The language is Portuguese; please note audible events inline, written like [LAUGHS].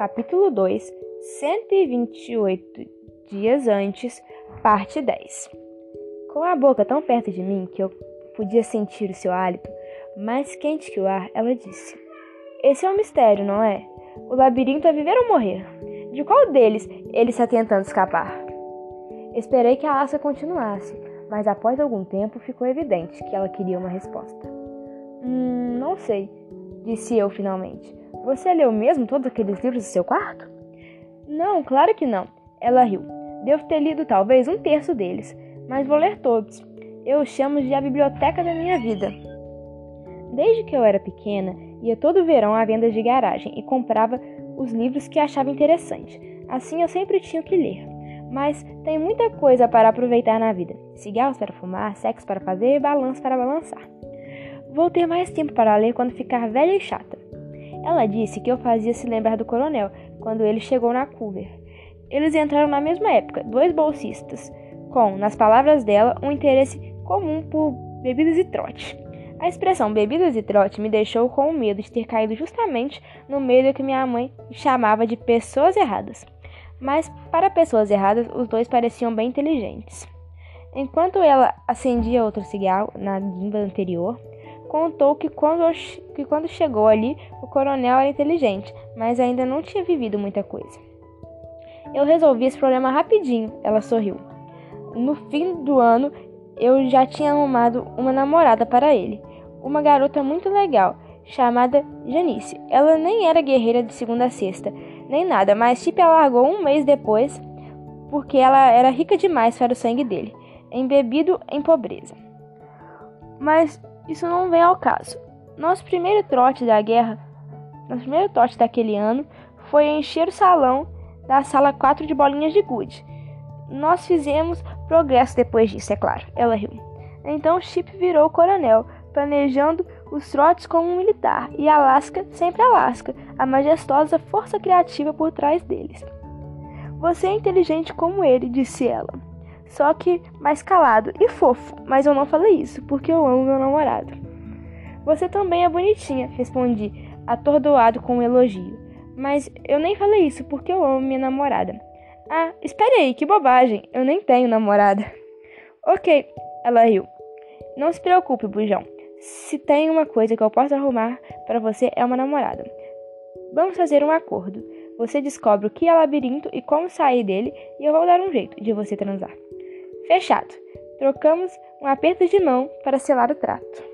capítulo 2, 128 dias antes, parte 10. Com a boca tão perto de mim que eu podia sentir o seu hálito, mais quente que o ar, ela disse: Esse é um mistério, não é? O labirinto é viver ou morrer? De qual deles ele está tentando escapar? Esperei que a Asa continuasse, mas após algum tempo ficou evidente que ela queria uma resposta. Hum, não sei, disse eu finalmente. Você leu mesmo todos aqueles livros do seu quarto? Não, claro que não. Ela riu. Devo ter lido talvez um terço deles, mas vou ler todos. Eu os chamo de a biblioteca da minha vida. Desde que eu era pequena, ia todo verão à venda de garagem e comprava os livros que achava interessante. Assim eu sempre tinha o que ler. Mas tem muita coisa para aproveitar na vida: cigarros para fumar, sexo para fazer e balanço para balançar. Vou ter mais tempo para ler quando ficar velha e chata. Ela disse que eu fazia se lembrar do coronel quando ele chegou na Culver. Eles entraram na mesma época, dois bolsistas, com, nas palavras dela, um interesse comum por bebidas e trote. A expressão bebidas e trote me deixou com medo de ter caído justamente no meio do que minha mãe chamava de pessoas erradas. Mas, para pessoas erradas, os dois pareciam bem inteligentes. Enquanto ela acendia outro cigarro na guimba anterior, contou que quando, que quando chegou ali, o coronel era inteligente, mas ainda não tinha vivido muita coisa. Eu resolvi esse problema rapidinho, ela sorriu. No fim do ano, eu já tinha arrumado uma namorada para ele uma garota muito legal, chamada Janice. Ela nem era guerreira de segunda a sexta, nem nada, mas Chip largou um mês depois porque ela era rica demais para o sangue dele, embebido em pobreza. Mas isso não vem ao caso. Nosso primeiro trote da guerra, nosso primeiro trote daquele ano foi encher o salão da sala 4 de bolinhas de gude. Nós fizemos progresso depois disso, é claro. Ela riu. Então Chip virou coronel, planejando os trotes como um militar, e Alaska sempre Alaska, a majestosa força criativa por trás deles. Você é inteligente como ele, disse ela. Só que mais calado e fofo, mas eu não falei isso porque eu amo meu namorado. Você também é bonitinha, respondi, atordoado com um elogio. Mas eu nem falei isso porque eu amo minha namorada. Ah, espere aí, que bobagem, eu nem tenho namorada. [LAUGHS] Ok, ela riu. Não se preocupe, bujão. Se tem uma coisa que eu posso arrumar para você é uma namorada. Vamos fazer um acordo. Você descobre o que é labirinto e como sair dele, e eu vou dar um jeito de você transar. Fechado. Trocamos um aperto de mão para selar o trato.